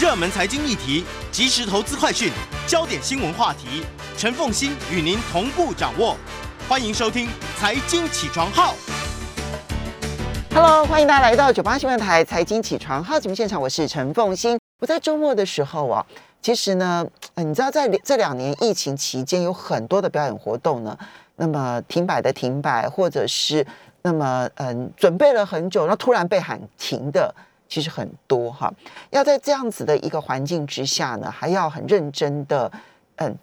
热门财经议题、即时投资快讯、焦点新闻话题，陈凤欣与您同步掌握。欢迎收听《财经起床号》。Hello，欢迎大家来到九八新闻台财经起床号节目现场，我是陈凤欣。我在周末的时候啊，其实呢，你知道在这两年疫情期间，有很多的表演活动呢，那么停摆的停摆，或者是那么嗯准备了很久，然后突然被喊停的，其实很多哈。要在这样子的一个环境之下呢，还要很认真的嗯。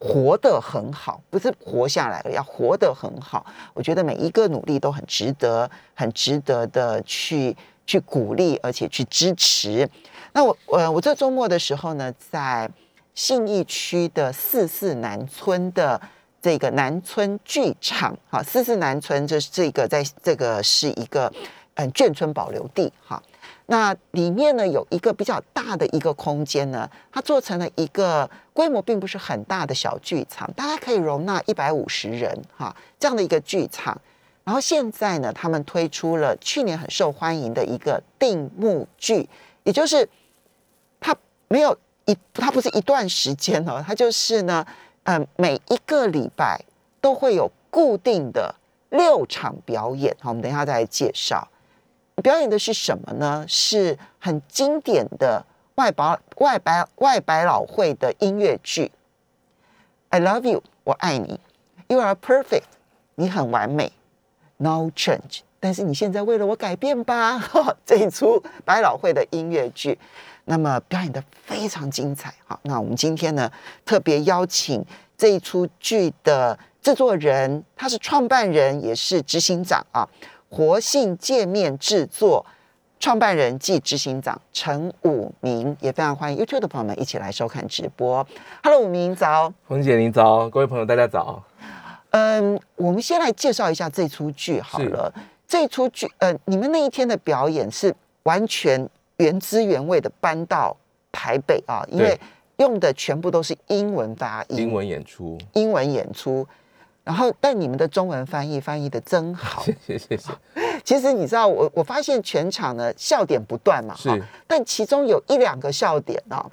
活得很好，不是活下来了，要活得很好。我觉得每一个努力都很值得，很值得的去去鼓励，而且去支持。那我呃，我这周末的时候呢，在信义区的四四南村的这个南村剧场，哈，四四南村这是这个在这个是一个嗯眷村保留地，哈。那里面呢有一个比较大的一个空间呢，它做成了一个规模并不是很大的小剧场，大概可以容纳一百五十人哈这样的一个剧场。然后现在呢，他们推出了去年很受欢迎的一个定目剧，也就是它没有一，它不是一段时间哦，它就是呢，嗯，每一个礼拜都会有固定的六场表演。好，我们等一下再来介绍。表演的是什么呢？是很经典的外百外百外百老汇的音乐剧。I love you，我爱你。You are perfect，你很完美。No change，但是你现在为了我改变吧。这一出百老汇的音乐剧，那么表演的非常精彩。好，那我们今天呢特别邀请这一出剧的制作人，他是创办人，也是执行长啊。活性界面制作创办人暨执行长陈武明，也非常欢迎 YouTube 的朋友们一起来收看直播。Hello，武明早，红姐您早，各位朋友大家早。嗯，我们先来介绍一下这出剧好了。这出剧，呃，你们那一天的表演是完全原汁原味的搬到台北啊，因为用的全部都是英文发音，英文演出，英文演出。然后，但你们的中文翻译翻译的真好，谢谢谢谢。其实你知道，我我发现全场呢笑点不断嘛，是，但其中有一两个笑点啊，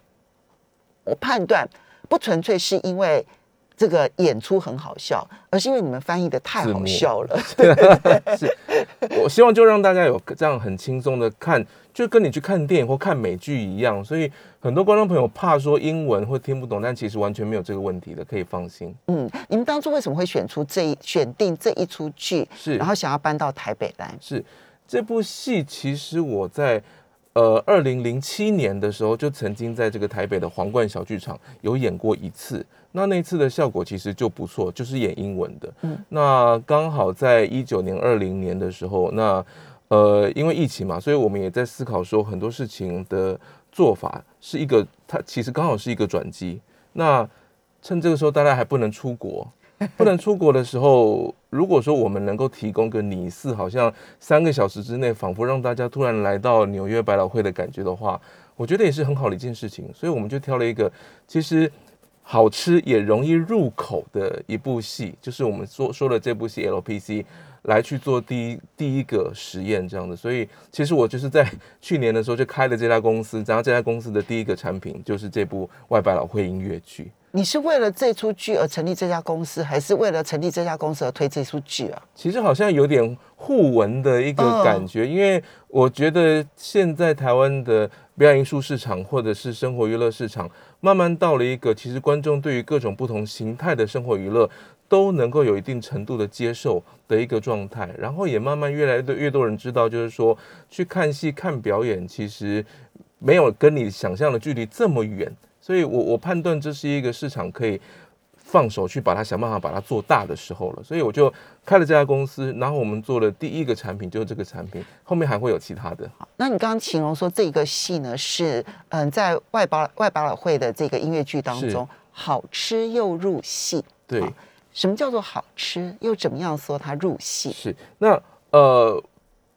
我判断不纯粹是因为这个演出很好笑，而是因为你们翻译的太好笑了。是，我希望就让大家有这样很轻松的看，就跟你去看电影或看美剧一样。所以很多观众朋友怕说英文会听不懂，但其实完全没有这个问题的，可以放心。嗯，你们当初为什么会选出这一选定这一出剧？是，然后想要搬到台北来？是这部戏，其实我在呃二零零七年的时候就曾经在这个台北的皇冠小剧场有演过一次。那那次的效果其实就不错，就是演英文的。嗯，那刚好在一九年、二零年的时候，那呃，因为疫情嘛，所以我们也在思考说很多事情的做法是一个，它其实刚好是一个转机。那趁这个时候大家还不能出国，不能出国的时候，如果说我们能够提供个拟似好像三个小时之内，仿佛让大家突然来到纽约百老汇的感觉的话，我觉得也是很好的一件事情。所以我们就挑了一个其实。好吃也容易入口的一部戏，就是我们说说的这部戏 LPC 来去做第一第一个实验这样的。所以其实我就是在去年的时候就开了这家公司，然后这家公司的第一个产品就是这部外百老汇音乐剧。你是为了这出剧而成立这家公司，还是为了成立这家公司而推这出剧啊？其实好像有点互文的一个感觉，因为我觉得现在台湾的表演艺术市场或者是生活娱乐市场，慢慢到了一个其实观众对于各种不同形态的生活娱乐都能够有一定程度的接受的一个状态，然后也慢慢越来越多人知道，就是说去看戏看表演，其实没有跟你想象的距离这么远。所以，我我判断这是一个市场可以放手去把它想办法把它做大的时候了。所以我就开了这家公司，然后我们做了第一个产品，就是这个产品，后面还会有其他的。好，那你刚刚形容说这个戏呢是嗯，在外百外百老汇的这个音乐剧当中，好吃又入戏。对，什么叫做好吃？又怎么样说它入戏？是那呃，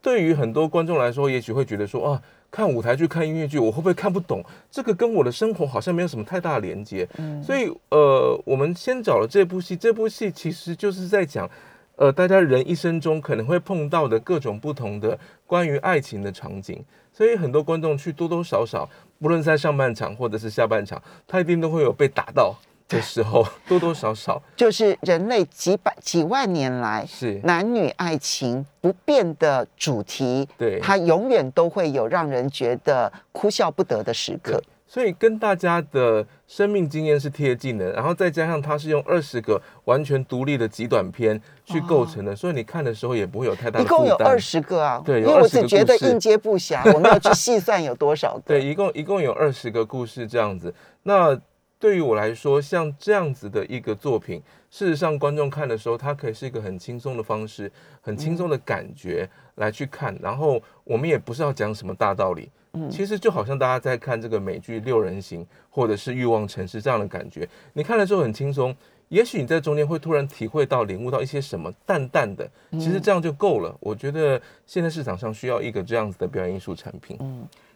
对于很多观众来说，也许会觉得说啊。看舞台剧、看音乐剧，我会不会看不懂？这个跟我的生活好像没有什么太大的连接。嗯，所以呃，我们先找了这部戏。这部戏其实就是在讲，呃，大家人一生中可能会碰到的各种不同的关于爱情的场景。所以很多观众去多多少少，不论在上半场或者是下半场，他一定都会有被打到的时候，多多少少 就是人类几百几万年来是男女爱情不变的主题，对它永远都会有让人觉得哭笑不得的时刻。所以跟大家的生命经验是贴近的，然后再加上它是用二十个完全独立的极短片去构成的，所以你看的时候也不会有太大的一共有二十个啊，对因为我20个只觉得应接不暇，我没有去细算有多少个。对，一共一共有二十个故事这样子。那对于我来说，像这样子的一个作品，事实上观众看的时候，它可以是一个很轻松的方式，很轻松的感觉来去看。然后我们也不是要讲什么大道理，嗯其实就好像大家在看这个美剧《六人行》或者是《欲望城市》这样的感觉，你看的时候很轻松。也许你在中间会突然体会到、领悟到一些什么淡淡的，其实这样就够了。我觉得现在市场上需要一个这样子的表演艺术产品。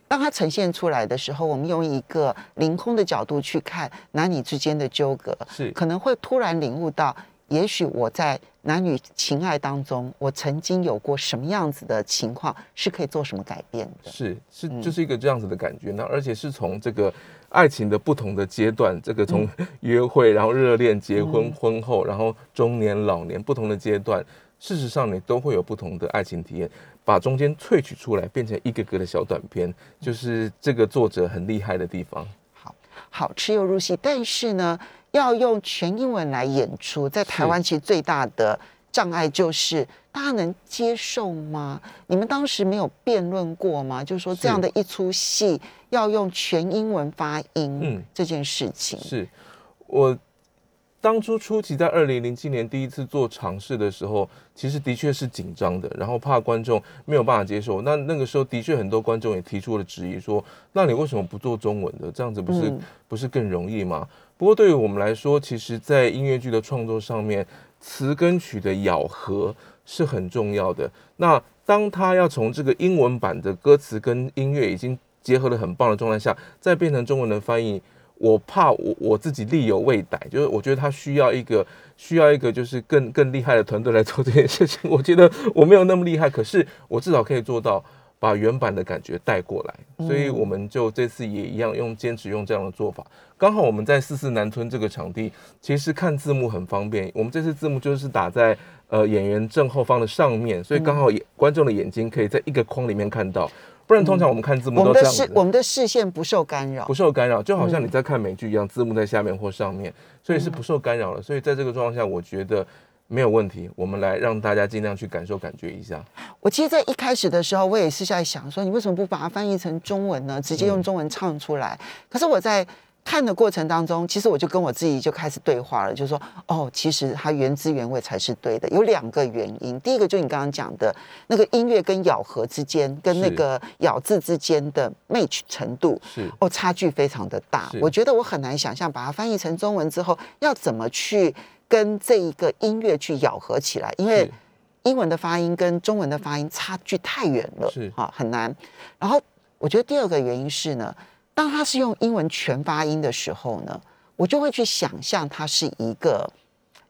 当它呈现出来的时候，我们用一个凌空的角度去看男女之间的纠葛，是可能会突然领悟到，也许我在男女情爱当中，我曾经有过什么样子的情况，是可以做什么改变的。是是，嗯就是一个这样子的感觉。那而且是从这个爱情的不同的阶段，这个从嗯约会，然后热恋、结婚、婚后，然后中年、老年不同的阶段，事实上你都会有不同的爱情体验。把中间萃取出来，变成一个个的小短片，就是这个作者很厉害的地方。好，好吃又入戏，但是呢，要用全英文来演出，在台湾其实最大的障碍就是大家能接受吗？你们当时没有辩论过吗？就是说这样的一出戏要用全英文发音，嗯这件事情，是我当初初期在二零零七年第一次做尝试的时候，其实的确是紧张的，然后怕观众没有办法接受。那那个时候的确很多观众也提出了质疑，说：“那你为什么不做中文的？这样子不是、嗯不是更容易吗？”不过对于我们来说，其实在音乐剧的创作上面，词跟曲的咬合是很重要的。那当他要从这个英文版的歌词跟音乐已经结合的很棒的状态下，再变成中文的翻译，我怕我我自己力有未逮，就是我觉得他需要一个需要一个就是更更厉害的团队来做这件事情。我觉得我没有那么厉害，可是我至少可以做到把原版的感觉带过来。所以我们就这次也一样用坚持用这样的做法。刚好我们在四四南村这个场地，其实看字幕很方便。我们这次字幕就是打在呃演员正后方的上面，所以刚好眼观众的眼睛可以在一个框里面看到。不然通常我们看字幕我们的都这样子。视我们的视线不受干扰不。受干扰，就好像嗯你在看美剧一样，字幕在下面或上面，所以是不受干扰的。所以在这个状况下，我觉得没有问题。我们来让大家尽量去感受、感觉一下。我其实，在一开始的时候，我也是在想说，你为什么不把它翻译成中文呢？直接用中文唱出来。可是我在看的过程当中，其实我就跟我自己就开始对话了，就是说，哦，其实它原汁原味才是对的。有两个原因，第一个就你刚刚讲的那个音乐跟咬合之间，跟那个咬字之间的 match 程度，是哦，差距非常的大。我觉得我很难想象把它翻译成中文之后，要怎么去跟这一个音乐去咬合起来，因为英文的发音跟中文的发音差距太远了，是啊，很难。然后我觉得第二个原因是呢，当他是用英文全发音的时候呢，我就会去想象它是一个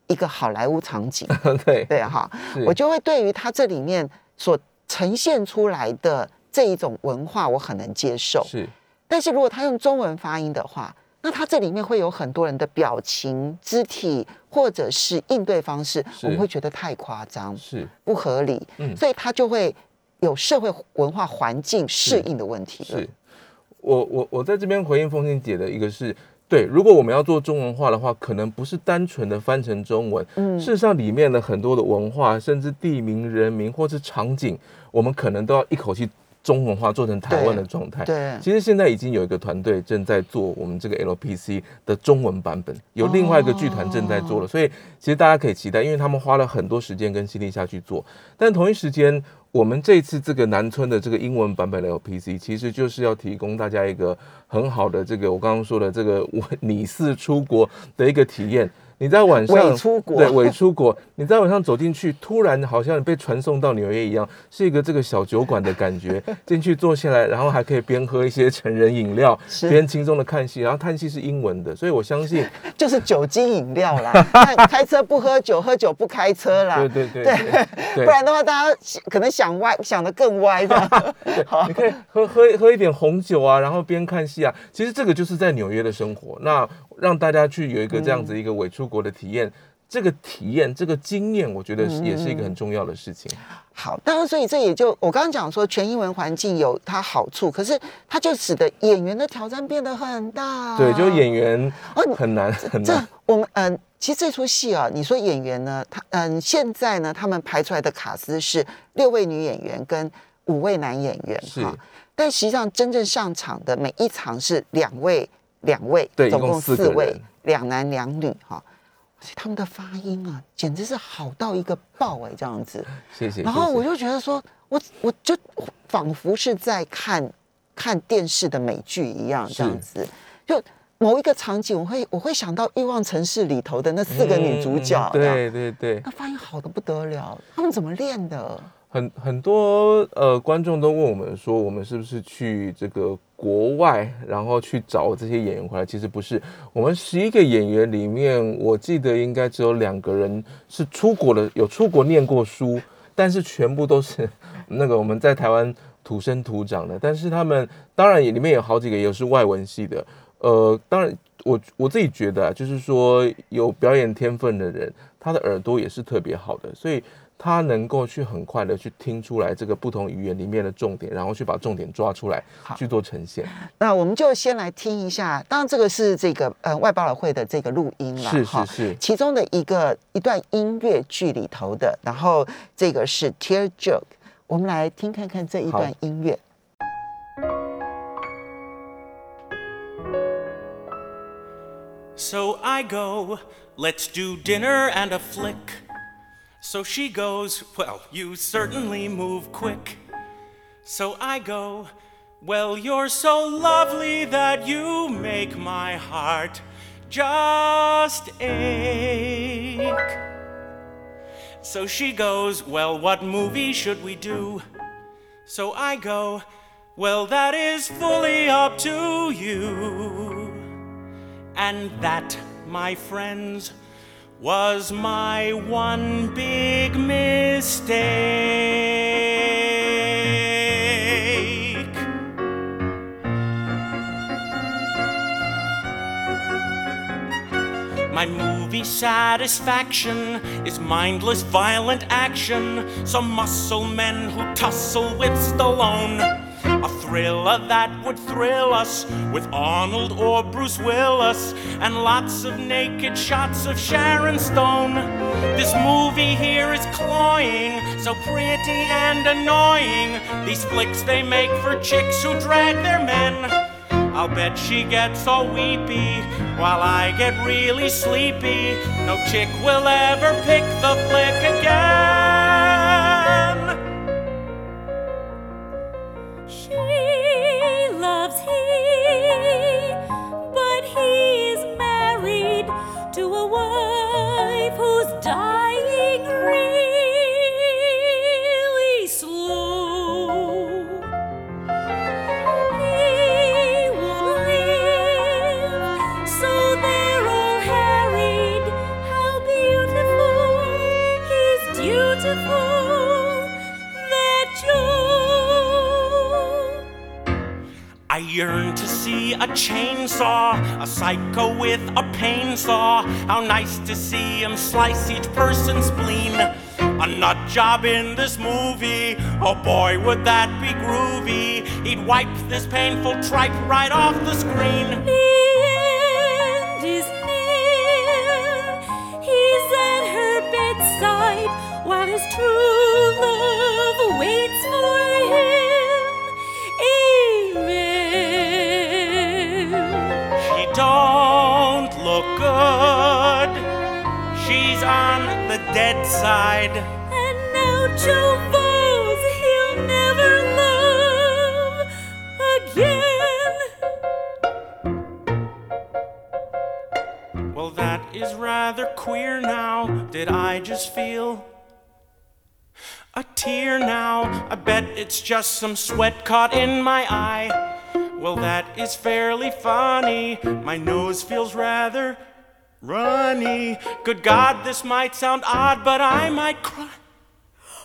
一个好莱坞场景，对，对哈，我就会对于它这里面所呈现出来的这一种文化，我很能接受。是。但是如果他用中文发音的话，那他这里面会有很多人的表情、肢体或者是应对方式，我们会觉得太夸张、是。不合理，嗯。所以他就会有社会文化环境适应的问题了。是。我我我在这边回应凤欣姐的一个是。对，如果我们要做中文化的话，可能不是单纯的翻成中文，嗯事实上里面的很多的文化，甚至地名、人名或是场景，我们可能都要一口气中文化，做成台湾的状态。对其实现在已经有一个团队正在做我们这个 LPC 的中文版本，有另外一个剧团正在做了，所以其实大家可以期待，因为他们花了很多时间跟心力下去做。但同一时间，我们这次这个南村的这个英文版本的 LPC，其实就是要提供大家一个很好的这个我刚刚说的这个我你是出国的一个体验。你在晚上伪出国对伪出国，你在晚上走进去，突然好像被传送到纽约一样，是一个这个小酒馆的感觉。进去坐下来，然后还可以边喝一些成人饮料，是边轻松的看戏。然后看戏是英文的，所以我相信，就是酒精饮料啦。看开车不喝酒，喝酒不开车啦。对对对对对不然的话，大家可能想歪，想的更歪的。好你可以喝喝喝一点红酒啊，然后边看戏啊。其实这个就是在纽约的生活。那让大家去有一个这样子一个伪出国的体验，这个体验这个经验，我觉得是也是一个很重要的事情。好，当然，所以这也就我刚刚讲说，全英文环境有它好处，可是它就使得演员的挑战变得很大。对，就演员很难很这难。我们嗯、其实这出戏啊，你说演员呢，他嗯、现在呢，他们排出来的卡司是六位女演员跟五位男演员是但实际上真正上场的每一场是两位两位，对总一共四位人，两男两女哈。所以他们的发音啊，简直是好到一个爆哎、这样子。谢谢。然后我就觉得说，我我就仿佛是在看看电视的美剧一样，这样子。就某一个场景，我会我会想到《欲望城市》里头的那四个女主角，对对对，那发音好的不得了，他们怎么练的？很很多呃观众都问我们说，我们是不是去这个国外，然后去找这些演员回来？其实不是，我们十一个演员里面，我记得应该只有两个人是出国的，有出国念过书，但是全部都是那个我们在台湾土生土长的。但是他们当然也里面有好几个也是外文系的，呃，当然我我自己觉得啊，就是说有表演天分的人，他的耳朵也是特别好的，所以。他能够去很快的去听出来这个不同语言里面的重点，然后去把重点抓出来去做呈现。那我们就先来听一下，当然这个是这个呃外百老会的这个录音了，是是是其中的一个一段音乐剧里头的，然后这个是 Tear Joke，我们来听看看这一段音乐。So I go, let's do dinner and a flick. So she goes, well, you certainly move quick. So I go, well, you're so lovely that you make my heart just ache. So she goes, well, what movie should we do? So I go, well, that is fully up to you. And that, my friends, was my one big mistake. My movie satisfaction is mindless, violent action. Some muscle men who tussle with Stallone. A thriller that would thrill us with Arnold or Bruce Willis, and lots of naked shots of Sharon Stone. This movie here is cloying, so pretty and annoying. These flicks they make for chicks who drag their men. I'll bet she gets all weepy while I get really sleepy. No chick will ever pick the flick again. A chainsaw, a psycho with a pain saw. How nice to see him slice each person's spleen. A nut job in this movie, oh boy, would that be groovy. He'd wipe this painful tripe right off the screen. The end is near. He's at her bedside while his true love waits for him. On the dead side. And now Joe vows he'll never love again. Well, that is rather queer now? Did I just feel a tear now? I bet it's just some sweat caught in my eye. Well, that is fairly funny. My nose feels rather runny. Good God, this might sound odd, but I might cry.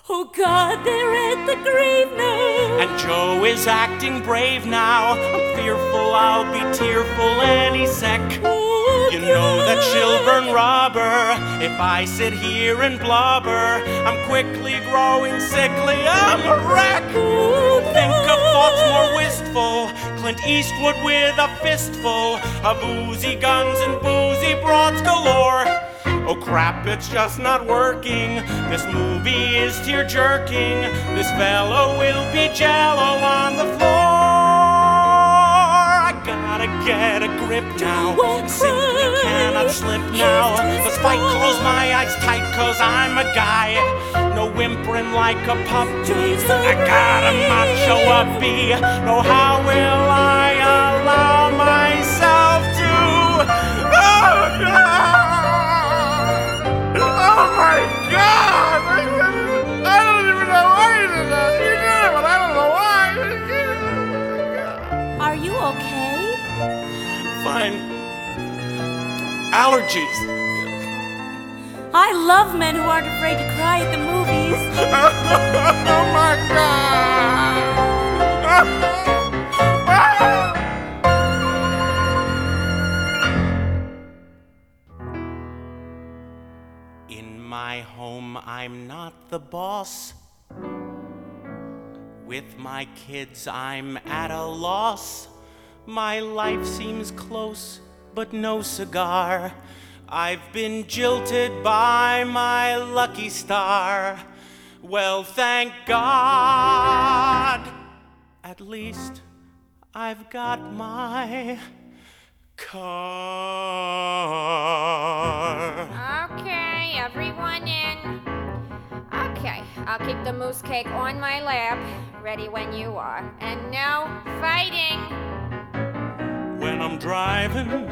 Oh God, they're at the grave now. And Joe is acting brave now. I'm fearful I'll be tearful any sec. Oh, You know that she'll burn rubber if I sit here and blubber. I'm quickly growing sickly, I'm a wreck. Oh, more wistful. Clint Eastwood with a fistful of boozy guns and boozy broads galore. Oh crap, it's just not working. This movie is tear jerking. This fellow will be jello on the floor. I gotta get a grip now. Don't Simply cannot slip now. Let's fight, close my eyes tight, cause I'm a guy. No whimpering like a puppy. I got a macho uppy. No, how will I allow myself to? Oh, God! Oh, my God! I don't even know why you did that. You did it, but I don't know why. Oh, Are you okay? Fine. Allergies. I love men who aren't afraid to cry at the movies. Oh, my God! In my home, I'm not the boss. With my kids, I'm at a loss. My life seems close, but no cigar. I've been jilted by my lucky star. Well, thank God. At least I've got my car. Okay, everyone in. Okay, I'll keep the moose cake on my lap, ready when you are. And no fighting. When I'm driving,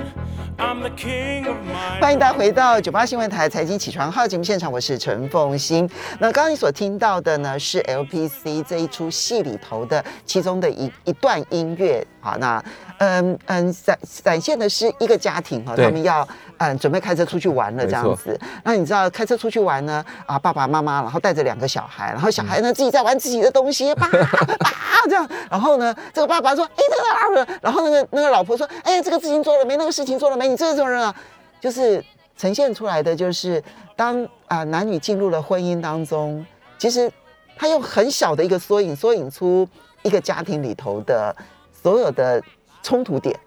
欢迎大家回到九八新闻台财经起床号节目现场，我是陈凤欣。那刚刚你所听到的呢，是 LPC 这一出戏里头的其中的一一段音乐。好，那嗯嗯展展现的是一个家庭哈，他们要嗯准备开车出去玩了这样子。那你知道开车出去玩呢啊，爸爸妈妈然后带着两个小孩，然后小孩呢自己在玩自己的东西，叭叭这样。然后呢，这个爸爸说，哎，这个啊，然后那个那个老婆说，哎，这个事情做了没？那个事情做了没？你这个什么人啊？就是呈现出来的就是当啊、男女进入了婚姻当中，其实他用很小的一个缩影，缩影出一个家庭里头的所有的冲突点。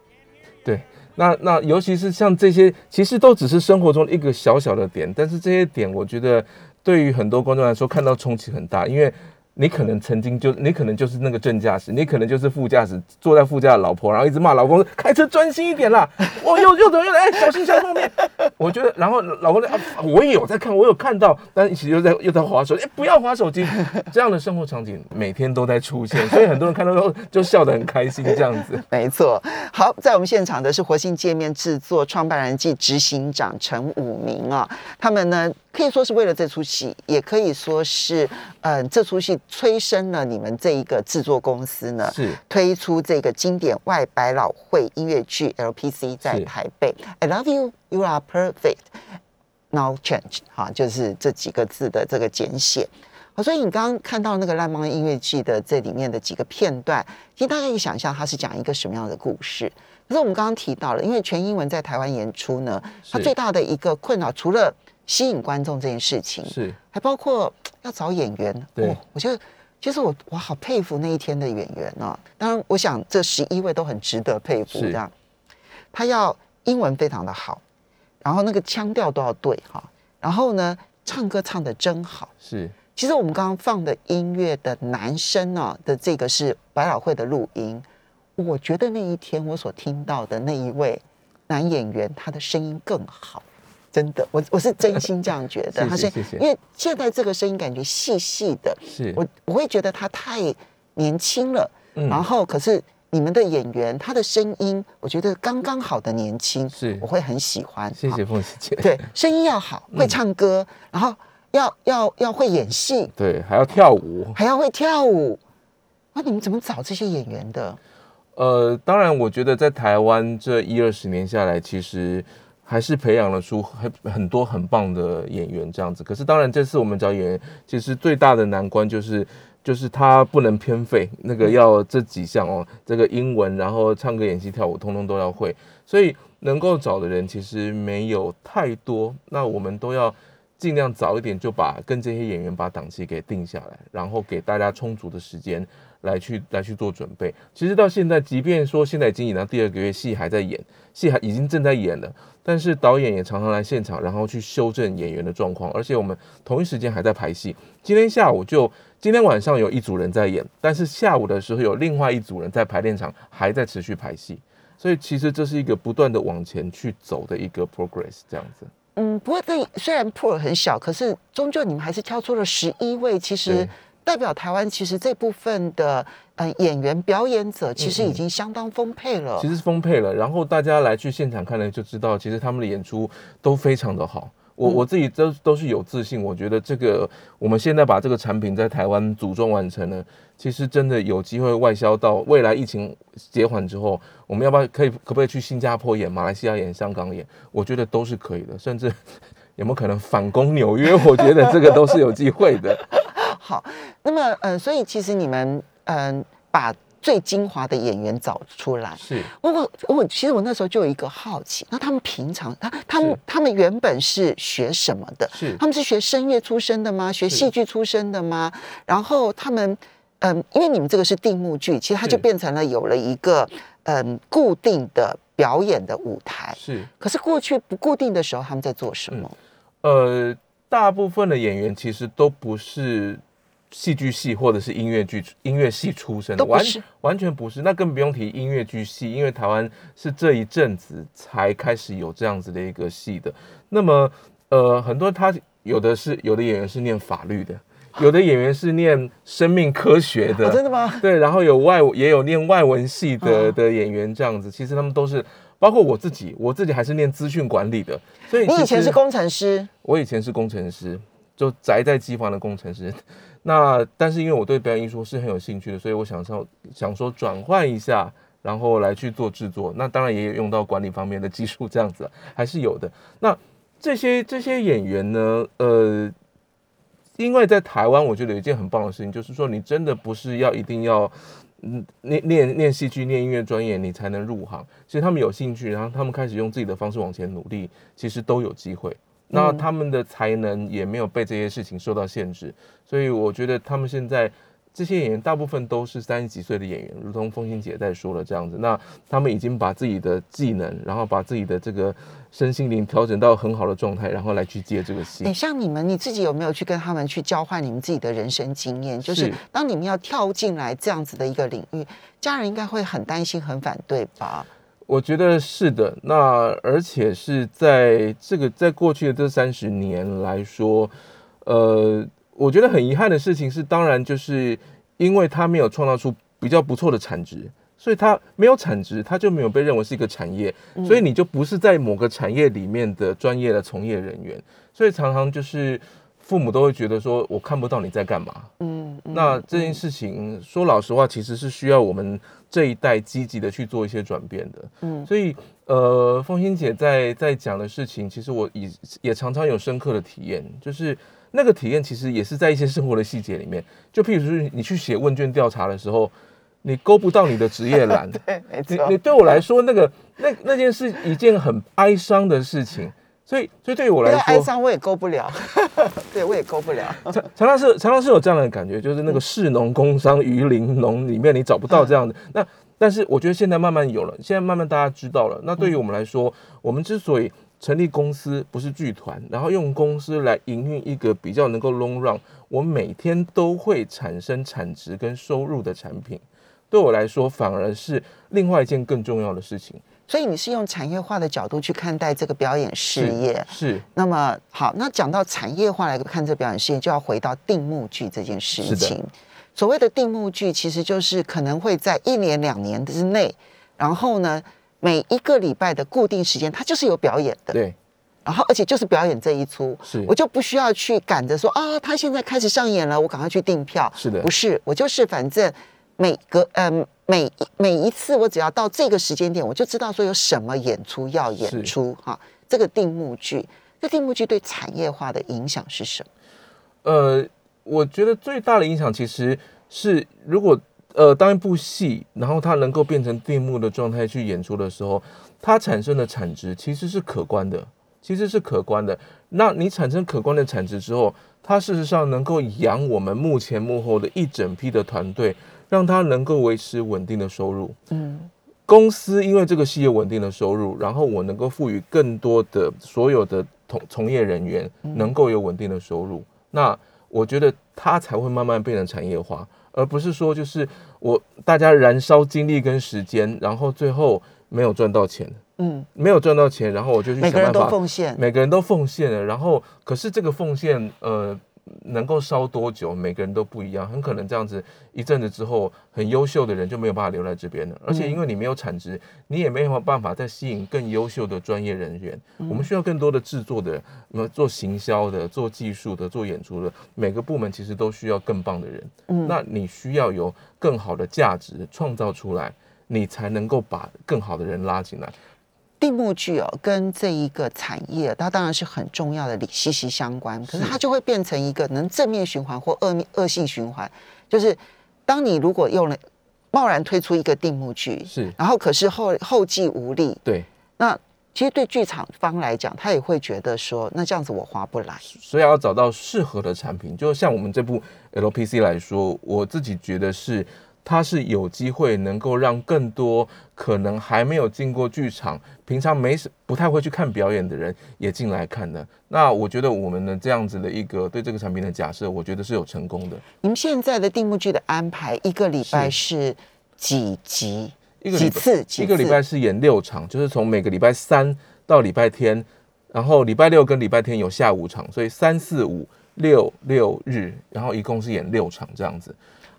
对，那那尤其是像这些，其实都只是生活中一个小小的点，但是这些点，我觉得对于很多观众来说，看到冲击很大，因为你可能曾经就你可能就是那个正驾驶，你可能就是副驾驶，坐在副驾的老婆，然后一直骂老公说开车专心一点啦，我又又怎么又，哎，小心小心后面。我觉得，然后老公说啊，我也有在看，我有看到，但一起又在又在划手机，哎，不要划手机，这样的生活场景每天都在出现，所以很多人看到之后就笑得很开心，这样子。没错，好，在我们现场的是活性界面制作创办人暨执行长陈武明啊，他们呢可以说是为了这出戏，也可以说是，嗯、这出戏催生了你们这一个制作公司呢，是。推出这个经典外百老汇音乐剧 LPC 在台北，I love you, you are perfect, now change，哈，就是这几个字的这个简写。好，所以你刚刚看到那个烂漫音乐剧的这里面的几个片段，其实大家可以想象它是讲一个什么样的故事。可是我们刚刚提到了，因为全英文在台湾演出呢，它最大的一个困扰，除了吸引观众这件事情，是还包括要找演员。对哦我觉得其实我我好佩服那一天的演员啊。当然，我想这十一位都很值得佩服。是这样，他要英文非常的好，然后那个腔调都要对哈，然后呢，唱歌唱的真好。是其实我们刚刚放的音乐的男生啊的这个是百老汇的录音，我觉得那一天我所听到的那一位男演员，他的声音更好，真的，我我是真心这样觉得。他 是谢谢因为现在这个声音感觉细细的，是我我会觉得他太年轻了，嗯然后可是你们的演员他的声音，我觉得刚刚好的年轻，是我会很喜欢。谢谢凤喜姐。对，声音要好，会唱歌，然后要要要会演戏，对，还要跳舞。还要会跳舞。那你们怎么找这些演员的？呃，当然，我觉得在台湾这一二十年下来，其实还是培养了出很很多很棒的演员这样子。可是，当然这次我们找演员，其实最大的难关就是，就是他不能偏废，那个要这几项哦，这个英文，然后唱歌、演戏、跳舞，通通都要会。所以能够找的人其实没有太多，那我们都要尽量早一点就把跟这些演员把档期给定下来，然后给大家充足的时间来去来去做准备。其实到现在，即便说现在已经演到第二个月，戏还在演，戏还已经正在演了，但是导演也常常来现场，然后去修正演员的状况，而且我们同一时间还在排戏。今天下午就今天晚上有一组人在演，但是下午的时候有另外一组人在排练场还在持续排戏。所以其实这是一个不断的往前去走的一个 progress，这样子。嗯，不过这虽然 pool 很小，可是终究你们还是挑出了十一位，其实对代表台湾其实这部分的呃演员表演者其实已经相当丰沛了。其实是丰沛了，然后大家来去现场看了就知道，其实他们的演出都非常的好。我我自己都都是有自信，我觉得这个我们现在把这个产品在台湾组装完成了，其实真的有机会外销到未来疫情减缓之后，我们要不要可以可不可以去新加坡演、马来西亚演、香港演？我觉得都是可以的，甚至有没有可能反攻纽约？我觉得这个都是有机会的。好，那么呃，所以其实你们嗯、把最精华的演员找出来。是我我我其实我那时候就有一个好奇，那他们平常他他们他们原本是学什么的？是他们是学声乐出身的吗？学戏剧出身的吗？然后他们嗯，因为你们这个是定目剧，其实它就是变成了有了一个嗯固定的表演的舞台。是。可是过去不固定的时候，他们在做什么？呃，大部分的演员其实都不是戏剧系或者是音乐剧音乐系出身的，完完全不是。那更不用提音乐剧系，因为台湾是这一阵子才开始有这样子的一个系的。那么，呃，很多他有的是有的演员是念法律的，有的演员是念生命科学的，哦，真的吗？对，然后有外也有念外文系的嗯的演员这样子，其实他们都是。包括我自己，我自己还是念资讯管理的，所以你以前是工程师，我以前是工程师，就宅在机房的工程师。那但是因为我对表演艺术是很有兴趣的，所以我想说想说转换一下，然后来去做制作。那当然也有用到管理方面的技术，这样子还是有的。那这些这些演员呢，呃，因为在台湾，我觉得有一件很棒的事情，就是说你真的不是要一定要。嗯，念念念戏剧、念音乐专业，你才能入行。其实他们有兴趣，然后他们开始用自己的方式往前努力，其实都有机会。那他们的才能也没有被这些事情受到限制，所以我觉得他们现在这些演员大部分都是三十几岁的演员，如同风心姐在说了这样子。那他们已经把自己的技能，然后把自己的这个身心灵调整到很好的状态，然后来去接这个戏哎，。像你们，你自己有没有去跟他们去交换你们自己的人生经验？就是是当你们要跳进来这样子的一个领域，家人应该会很担心、很反对吧？我觉得是的，那而且是在这个在过去的这三十年来说，呃，我觉得很遗憾的事情是，当然就是因为它没有创造出比较不错的产值，所以它没有产值，它就没有被认为是一个产业，所以你就不是在某个产业里面的专业的从业人员，所以常常就是父母都会觉得说，我看不到你在干嘛，嗯，嗯那这件事情说老实话，其实是需要我们这一代积极的去做一些转变的。嗯。所以呃，凤欣姐在在讲的事情，其实我也也常常有深刻的体验，就是那个体验其实也是在一些生活的细节里面。就譬如说，你去写问卷调查的时候，你勾不到你的职业栏，对，没错你你。对我来说，那个那那件事一件很哀伤的事情。所以，所以对于我来说，哀伤我也勾不了，对我也勾不了。常常常是常常是有这样的感觉，就是那个士农工商鱼林农里面你找不到这样的。那但是我觉得现在慢慢有了，现在慢慢大家知道了。那对于我们来说，我们之所以成立公司不是剧团，然后用公司来营运一个比较能够 long run，我每天都会产生产值跟收入的产品，对我来说反而是另外一件更重要的事情。所以你是用产业化的角度去看待这个表演事业。是那么好，那讲到产业化来看这表演事业，就要回到定目剧这件事情。所谓的定目剧，其实就是可能会在一年两年之内，然后呢，每一个礼拜的固定时间，它就是有表演的。对，然后而且就是表演这一出，是我就不需要去赶着说啊，他现在开始上演了，我赶快去订票。是的不是，我就是反正每个嗯、每每一次我只要到这个时间点，我就知道说有什么演出要演出哈。这个定目剧，这定目剧对产业化的影响是什么？呃，我觉得最大的影响其实是，如果呃当一部戏，然后它能够变成定目的状态去演出的时候，它产生的产值其实是可观的，其实是可观的。那你产生可观的产值之后，它事实上能够养我们幕前幕后的一整批的团队，让它能够维持稳定的收入。嗯，公司因为这个戏有稳定的收入，然后我能够赋予更多的所有的从从业人员能够有稳定的收入，那我觉得它才会慢慢变成产业化，而不是说就是我大家燃烧精力跟时间，然后最后没有赚到钱，嗯，没有赚到钱，然后我就去每个人都想办法，奉献，每个人都奉献了，然后可是这个奉献呃能够烧多久，每个人都不一样，很可能这样子一阵子之后，很优秀的人就没有办法留在这边了，而且因为你没有产值，你也没有办法再吸引更优秀的专业人员。我们需要更多的制作的，呃，做行销的，做技术的，做演出的，每个部门其实都需要更棒的人。嗯那你需要有更好的价值创造出来，你才能够把更好的人拉进来。定目剧哦，跟这一个产业，它当然是很重要的，里息息相关。可是是它就会变成一个能正面循环或恶面恶性循环，就是当你如果用了贸然推出一个定目剧，是然后可是后后继无力，对，那其实对剧场方来讲，他也会觉得说，那这样子我划不来。所以要找到适合的产品。就像我们这部 LPC 来说，我自己觉得是它是有机会能够让更多可能还没有进过剧场，平常没不太会去看表演的人也进来看的。那我觉得我们的这样子的一个对这个产品的假设，我觉得是有成功的。你们现在的定目剧的安排，一个礼拜是几集？一个几次？几一个礼拜是演六场，就是从每个礼拜三到礼拜天，然后礼拜六跟礼拜天有下午场，所以三四五六六日，然后一共是演六场这样子。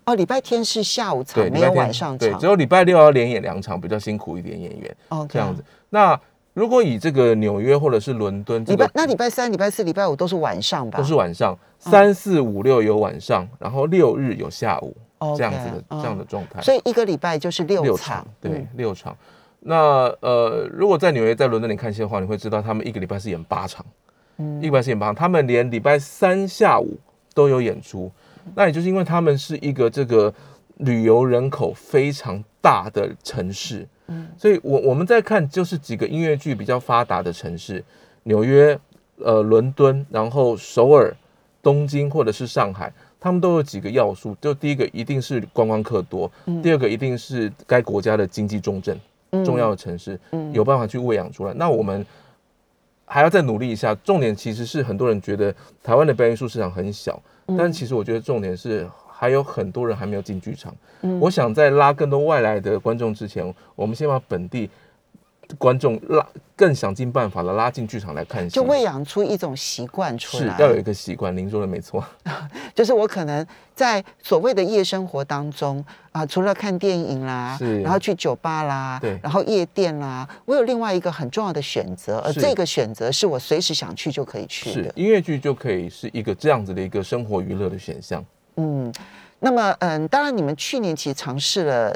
哦，礼拜天是下午场，对，没有晚上对，场只。有礼拜六要连演两场，比较辛苦一点演员 OK 这样子。那如果以这个纽约或者是伦敦，这个礼拜那礼拜三、礼拜四、礼拜五都是晚上吧？都是晚上，三四五六有晚上，然后六日有下午这样子的嗯这样的状态。所以一个礼拜就是六六场场，，对嗯，六场。那呃，如果在纽约、在伦敦你看戏的话，你会知道他们一个礼拜是演八场，嗯一个礼拜是演八场，他们连礼拜三下午都有演出。那也就是因为他们是一个这个旅游人口非常大的城市，嗯所以我我们在看就是几个音乐剧比较发达的城市，纽约、呃伦敦，然后首尔、东京或者是上海，他们都有几个要素。就第一个一定是观光客多，第二个一定是该国家的经济重镇、重要的城市，嗯有办法去喂养出来。那我们还要再努力一下。重点其实是很多人觉得台湾的表演艺术市场很小，但其实我觉得重点是还有很多人还没有进剧场。我想在拉更多外来的观众之前，我们先把本地观众拉更想尽办法的拉进剧场来看戏，就喂养出一种习惯出来。是要有一个习惯。您说的没错，就是我可能在所谓的夜生活当中啊、除了看电影啦，是然后去酒吧啦，对然后夜店啦，我有另外一个很重要的选择，而这个选择是我随时想去就可以去的。是音乐剧就可以是一个这样子的一个生活娱乐的选项。嗯，那么嗯，当然你们去年其实尝试了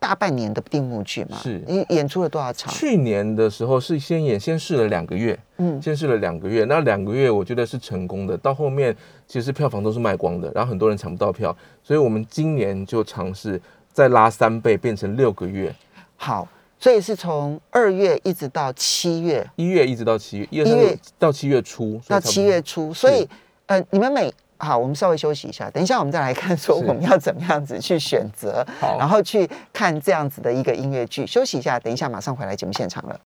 大半年的定目剧嘛，是。你演出了多少场？去年的时候是先演，先试了两个月，嗯。先试了两个月，那两个月我觉得是成功的，到后面其实票房都是卖光的，然后很多人抢不到票，所以我们今年就尝试再拉三倍，变成六个月，好，所以是从二月一直到七月，一月一直到七月，一一月到七月初，到七月初，所以呃，你们每好，我们稍微休息一下，等一下我们再来看说我们要怎么样子去选择，然后去看这样子的一个音乐剧。休息一下，等一下马上回来节目现场了。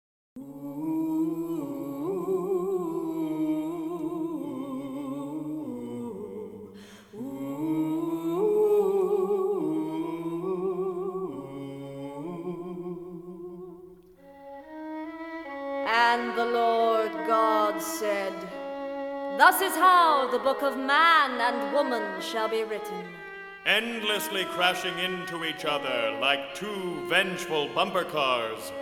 Thus is how the book of man and woman shall be written. endlessly crashing into each other like two vengeful bumper cars.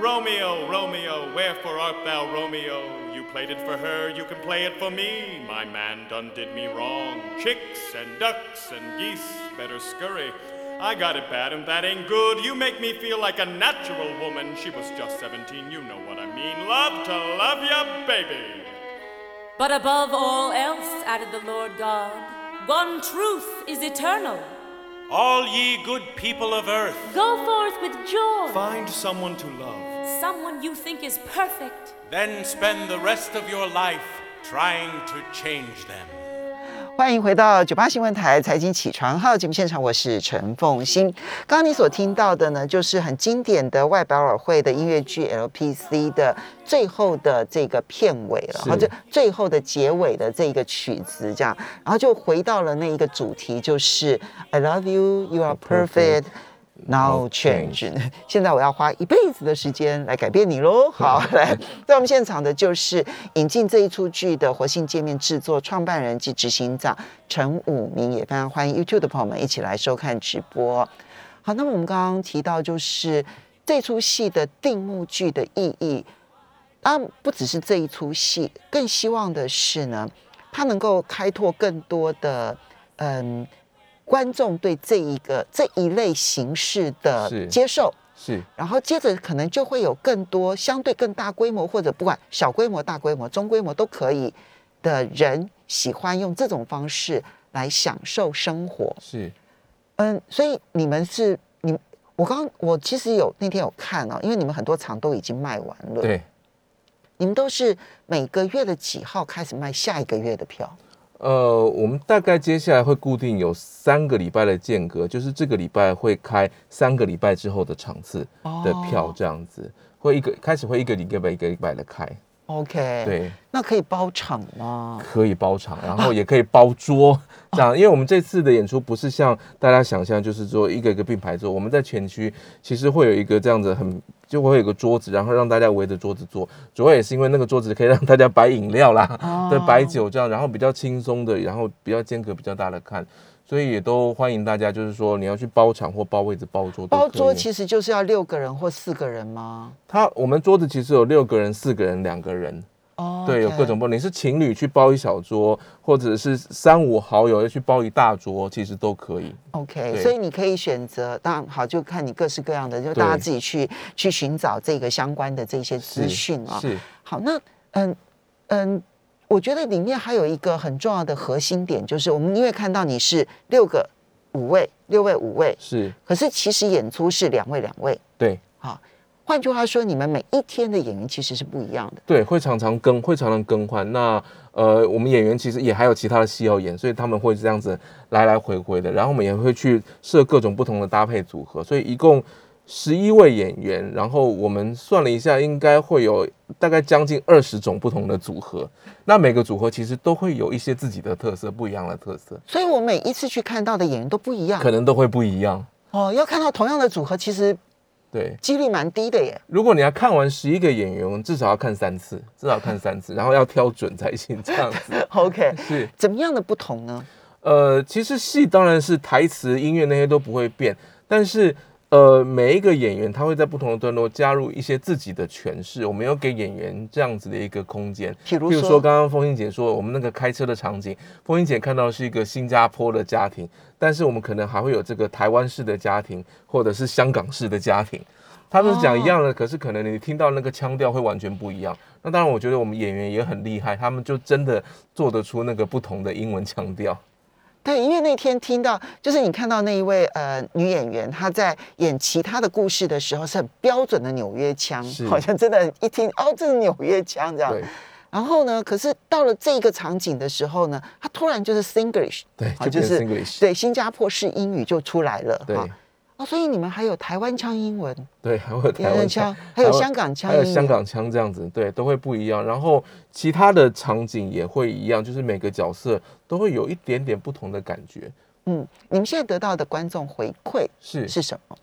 Romeo, Romeo, wherefore art thou Romeo? You played it for her, you can play it for me. My man done did me wrong. Chicks and ducks and geese better scurry. I got it bad and that ain't good. You make me feel like a natural woman. She was just 17, you know what I mean. Love to love ya, baby. But above all else, added the Lord God, one truth is eternal. All ye good people of earth, Go forth with joy. find someone to love. Someone you think is perfect. Then spend the rest of your life trying to change them. 欢迎回到九八新闻台财经起床号节目现场，我是陈凤欣。刚刚你所听到的呢，就是很经典的外百老汇的音乐剧 LPC 的最后的这个片尾了，然后就最后的结尾的这个曲子，这样，然后就回到了那一个主题，就是 I love you, you are perfect. Now change，现在我要花一辈子的时间来改变你喽。好，来，在我们现场的就是引进这一出剧的活性界面制作创办人及执行长陈武明，也非常欢迎 YouTube 的朋友们一起来收看直播。好，那么我们刚刚提到，就是这出戏的定目剧的意义，当然不只是这一出戏，更希望的是呢，它能够开拓更多的嗯观众对这一个这一类形式的接受。是然后接着可能就会有更多相对更大规模，或者不管小规模、大规模、中规模都可以的人喜欢用这种方式来享受生活。是，嗯，所以你们是你，我刚我其实有那天有看哦，因为你们很多场都已经卖完了，，对。你们都是每个月的几号开始卖下一个月的票？呃，我们大概接下来会固定有三个礼拜的间隔，就是这个礼拜会开三个礼拜之后的场次的票，哦。这样子，会一个开始会一个礼拜一个礼拜的开，OK，，对，那可以包场吗？可以包场，然后也可以包桌，这样，因为我们这次的演出不是像大家想象，就是说一个一个并排坐，我们在前区其实会有一个这样子很。就会有一个桌子，然后让大家围着桌子坐。主要也是因为那个桌子可以让大家摆饮料啦，哦对，摆酒这样，然后比较轻松的，然后比较间隔比较大的看，所以也都欢迎大家，就是说你要去包场或包位置、包桌。包桌其实就是要六个人或四个人吗？他我们桌子其实有六个人、四个人、两个人，哦，对，有各种不同。你是情侣去包一小桌，或者是三五好友要去包一大桌，其实都可以。OK，所以你可以选择，当然好，就看你各式各样的，就大家自己去去寻找这个相关的这些资是讯啊。是好，那嗯嗯，我觉得里面还有一个很重要的核心点，就是我们因为看到你是六个五位，六位五位，是，可是其实演出是两位两位。对好，换句话说，你们每一天的演员其实是不一样的。对，会常常更，会常常更换。那呃，我们演员其实也还有其他的戏要演，所以他们会这样子来来回回的。然后我们也会去设各种不同的搭配组合，所以一共十一位演员。然后我们算了一下，应该会有大概将近二十种不同的组合。那每个组合其实都会有一些自己的特色，不一样的特色，所以我每一次去看到的演员都不一样可能都会不一样。哦。要看到同样的组合，其实对，几率蛮低的耶。如果你要看完十一个演员，我们至少要看三次，至少看三次，然后要挑准才行，这样子 OK，是。怎么样的不同呢？呃，其实戏当然是台词、音乐那些都不会变，但是呃，每一个演员他会在不同的段落加入一些自己的诠释，我们要给演员这样子的一个空间。比如说譬如说，刚刚风欣姐说我们那个开车的场景，风欣姐看到的是一个新加坡的家庭，但是我们可能还会有这个台湾式的家庭，或者是香港式的家庭。他们是讲一样的，可是可能你听到那个腔调会完全不一样。那当然，我觉得我们演员也很厉害，他们就真的做得出那个不同的英文腔调。对，因为那天听到，就是你看到那一位呃女演员，她在演其他的故事的时候是很标准的纽约腔，好像真的，一听哦，这是纽约腔这样。然后呢，可是到了这个场景的时候呢，她突然就是 Singlish，对，就是 Singlish，。对新加坡式英语就出来了。对哈哦，所以你们还有台湾腔英文，对，还有台湾腔，还有香港腔还有香港腔这样子，对，都会不一样。然后其他的场景也会一样，就是每个角色都会有一点点不同的感觉。嗯，你们现在得到的观众回馈是是什么？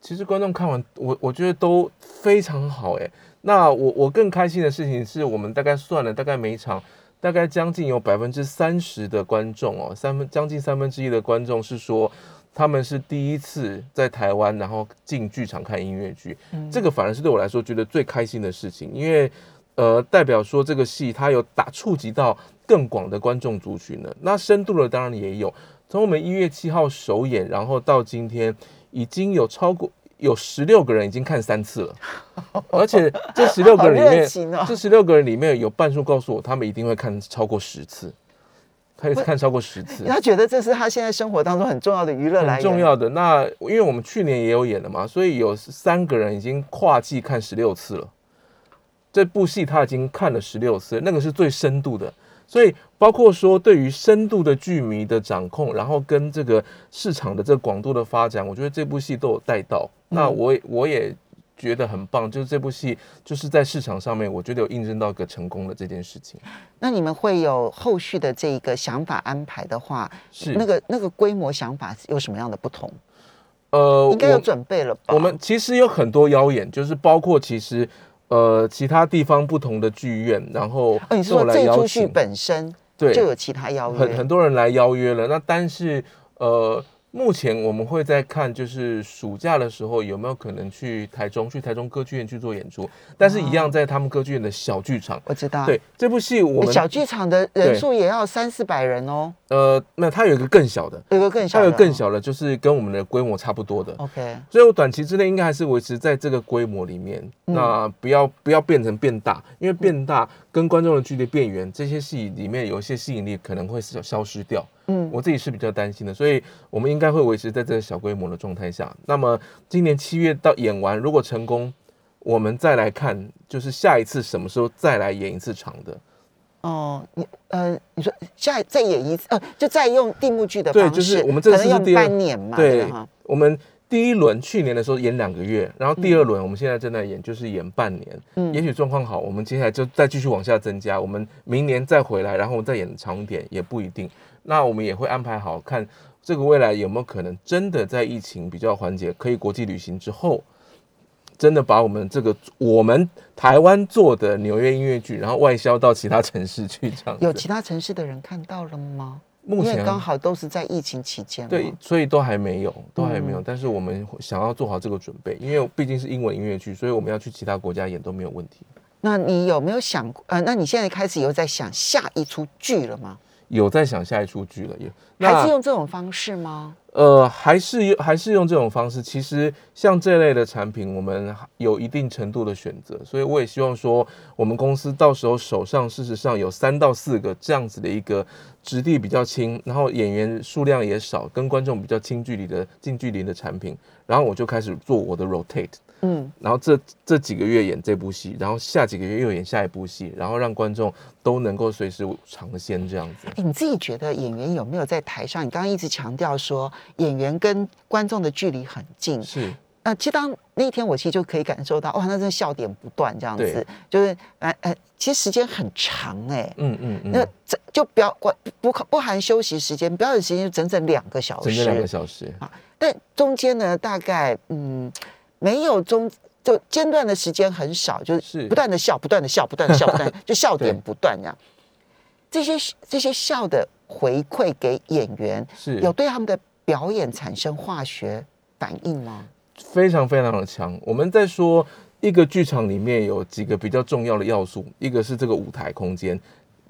其实观众看完，我我觉得都非常好哎。那我我更开心的事情是我们大概算了，大概每一场大概将近有百分之三十的观众哦，三分将近三分之一的观众是说他们是第一次在台湾，然后进剧场看音乐剧，这个反而是对我来说觉得最开心的事情，因为呃代表说这个戏它有打触及到更广的观众族群了，那深度的当然也有。从我们一月七号首演，然后到今天，已经有超过有十六个人已经看三次了，而且这十六个人里面，哦这十六个人里面有半数告诉我，他们一定会看超过十次，可以看超过十次。他觉得这是他现在生活当中很重要的娱乐来源，很重要的。那因为我们去年也有演了嘛，所以有三个人已经跨季看十六次了。这部戏他已经看了十六次，那个是最深度的。所以包括说对于深度的剧迷的掌控，然后跟这个市场的这个广度的发展，我觉得这部戏都有带到。那我也我也觉得很棒，就是这部戏就是在市场上面，我觉得有印证到一个成功的这件事情。那你们会有后续的这个想法安排的话，是那个那个规模想法有什么样的不同？呃，应该有准备了吧？我们其实有很多邀演，就是包括其实呃其他地方不同的剧院，然后哦，你说这出剧本身对就有其他邀约？很很多人来邀约了。那但是呃，目前我们会在看，就是暑假的时候有没有可能去台中，去台中歌剧院去做演出，但是一样在他们歌剧院的小剧场。我知道，对这部戏，我们小剧场的人对数也要三四百人哦，呃，那它有一个更小的，有一个更小它，有更小的，就是跟我们的规模差不多的。OK，所以我短期之内应该还是维持在这个规模里面，嗯那不要不要变成变大，因为变大跟观众的距离变远，这些戏里面有一些吸引力可能会消消失掉。嗯，我自己是比较担心的，所以我们应该会维持在这个小规模的状态下。那么今年七月到演完，如果成功，我们再来看，就是下一次什么时候再来演一次长的。哦，你呃，你说下再演一次，呃，就再用定目剧的对方式，就是我们这次是第二半年嘛，对我们第一轮去年的时候演两个月，然后第二轮我们现在正在演，就是演半年。嗯也许状况好，我们接下来就再继续往下增加，我们明年再回来，然后我们再演长一点也不一定。那我们也会安排好看这个未来有没有可能真的在疫情比较缓解，可以国际旅行之后。真的把我们这个我们台湾做的纽约音乐剧，然后外销到其他城市去，这样有其他城市的人看到了吗？目前刚好都是在疫情期间嘛，对，所以都还没有，都还没有。嗯但是我们想要做好这个准备，因为毕竟是英文音乐剧，所以我们要去其他国家演都没有问题。那你有没有想过？呃，那你现在开始有在想下一出剧了吗？有在想下一出剧了，也还是用这种方式吗？呃，还是用还是用这种方式。其实像这类的产品，我们有一定程度的选择，所以我也希望说，我们公司到时候手上事实上有三到四个这样子的一个质地比较轻，然后演员数量也少，跟观众比较近距离的近距离的产品，然后我就开始做我的 rotate。嗯，然后这这几个月演这部戏，然后下几个月又演下一部戏，然后让观众都能够随时尝鲜这样子。哎，你自己觉得演员有没有在台上？你刚刚一直强调说演员跟观众的距离很近，是呃，其实当那天我其实就可以感受到，哇，那真的笑点不断这样子，就是呃呃，其实时间很长哎、嗯嗯嗯，那这就表不不不含休息时间，表演时间就整整两个小时，整整两个小时啊。但中间呢，大概嗯没有中就间断的时间很少，就是是不断的笑，不断的笑，不断的笑，不断就笑点不断这样。这些这些笑的回馈给演员，是有对他们的表演产生化学反应吗？非常非常的强。我们在说一个剧场里面有几个比较重要的要素，一个是这个舞台空间，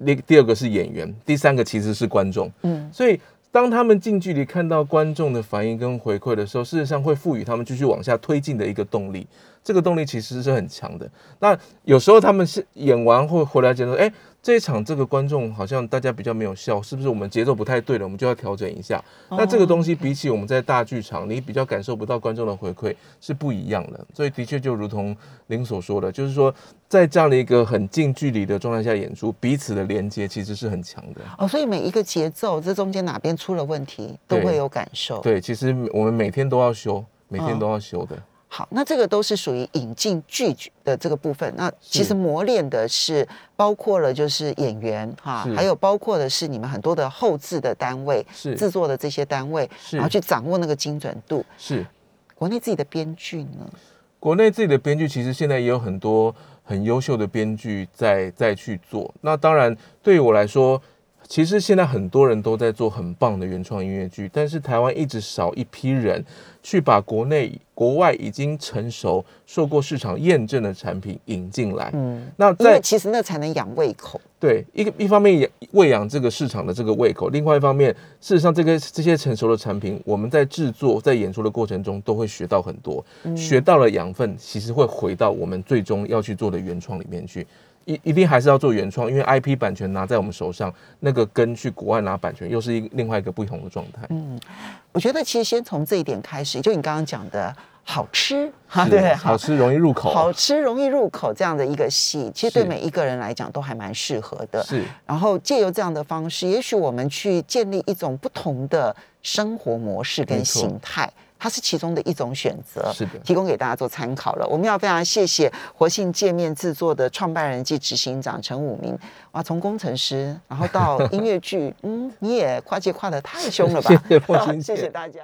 第第二个是演员，第三个其实是观众。嗯，所以当他们近距离看到观众的反应跟回馈的时候，事实上会赋予他们继续往下推进的一个动力。这个动力其实是很强的。那有时候他们是演完会回来觉得，哎，这一场这个观众好像大家比较没有笑，是不是我们节奏不太对了？我们就要调整一下。那这个东西比起我们在大剧场，你比较感受不到观众的回馈是不一样的。所以的确就如同您所说的，就是说在这样的一个很近距离的状态下演出，彼此的连接其实是很强的。哦，所以每一个节奏，这中间哪边出了问题，都会有感受。对，其实我们每天都要修，每天哦都要修的。好，那这个都是属于引进剧的这个部分。那其实磨练的是包括了就是演员哈，是还有包括的是你们很多的后置的单位、是制作的这些单位，是然后去掌握那个精准度。是。国内自己的编剧呢？国内自己的编剧其实现在也有很多很优秀的编剧在在去做。那当然，对于我来说，其实现在很多人都在做很棒的原创音乐剧，但是台湾一直少一批人去把国内、国外已经成熟、受过市场验证的产品引进来。嗯，那因为在其实那才能养胃口。对一个一方面养喂养这个市场的这个胃口，另外一方面，事实上这个这些成熟的产品，我们在制作、在演出的过程中都会学到很多，学到了养分，其实会回到我们最终要去做的原创里面去。一一定还是要做原创，因为 IP 版权拿在我们手上，那个跟去国外拿版权又是一另外一个不同的状态。嗯我觉得其实先从这一点开始，就你刚刚讲的好吃，哈，对，好吃容易入口，好吃容易入口这样的一个戏，其实对每一个人来讲都还蛮适合的。是然后借由这样的方式，也许我们去建立一种不同的生活模式跟形态。它是其中的一种选择，是的提供给大家做参考了。我们要非常谢谢活性界面制作的创办人及执行长陈武明，哇，从工程师然后到音乐剧，嗯，你也跨界跨的太凶了吧？谢谢谢谢大家。